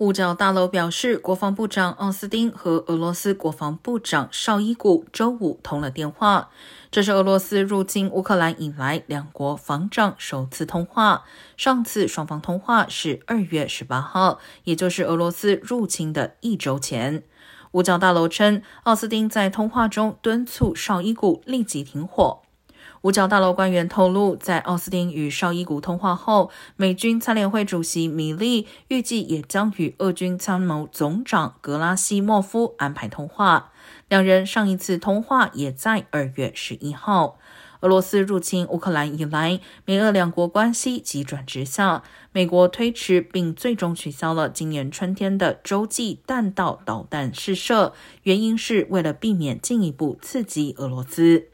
五角大楼表示，国防部长奥斯汀和俄罗斯国防部长绍伊古周五通了电话，这是俄罗斯入侵乌克兰以来两国防长首次通话。上次双方通话是二月十八号，也就是俄罗斯入侵的一周前。五角大楼称，奥斯汀在通话中敦促绍伊古立即停火。五角大楼官员透露，在奥斯汀与绍伊古通话后，美军参联会主席米利预计也将与俄军参谋总长格拉西莫夫安排通话。两人上一次通话也在二月十一号。俄罗斯入侵乌克兰以来，美俄两国关系急转直下。美国推迟并最终取消了今年春天的洲际弹道导弹试射，原因是为了避免进一步刺激俄罗斯。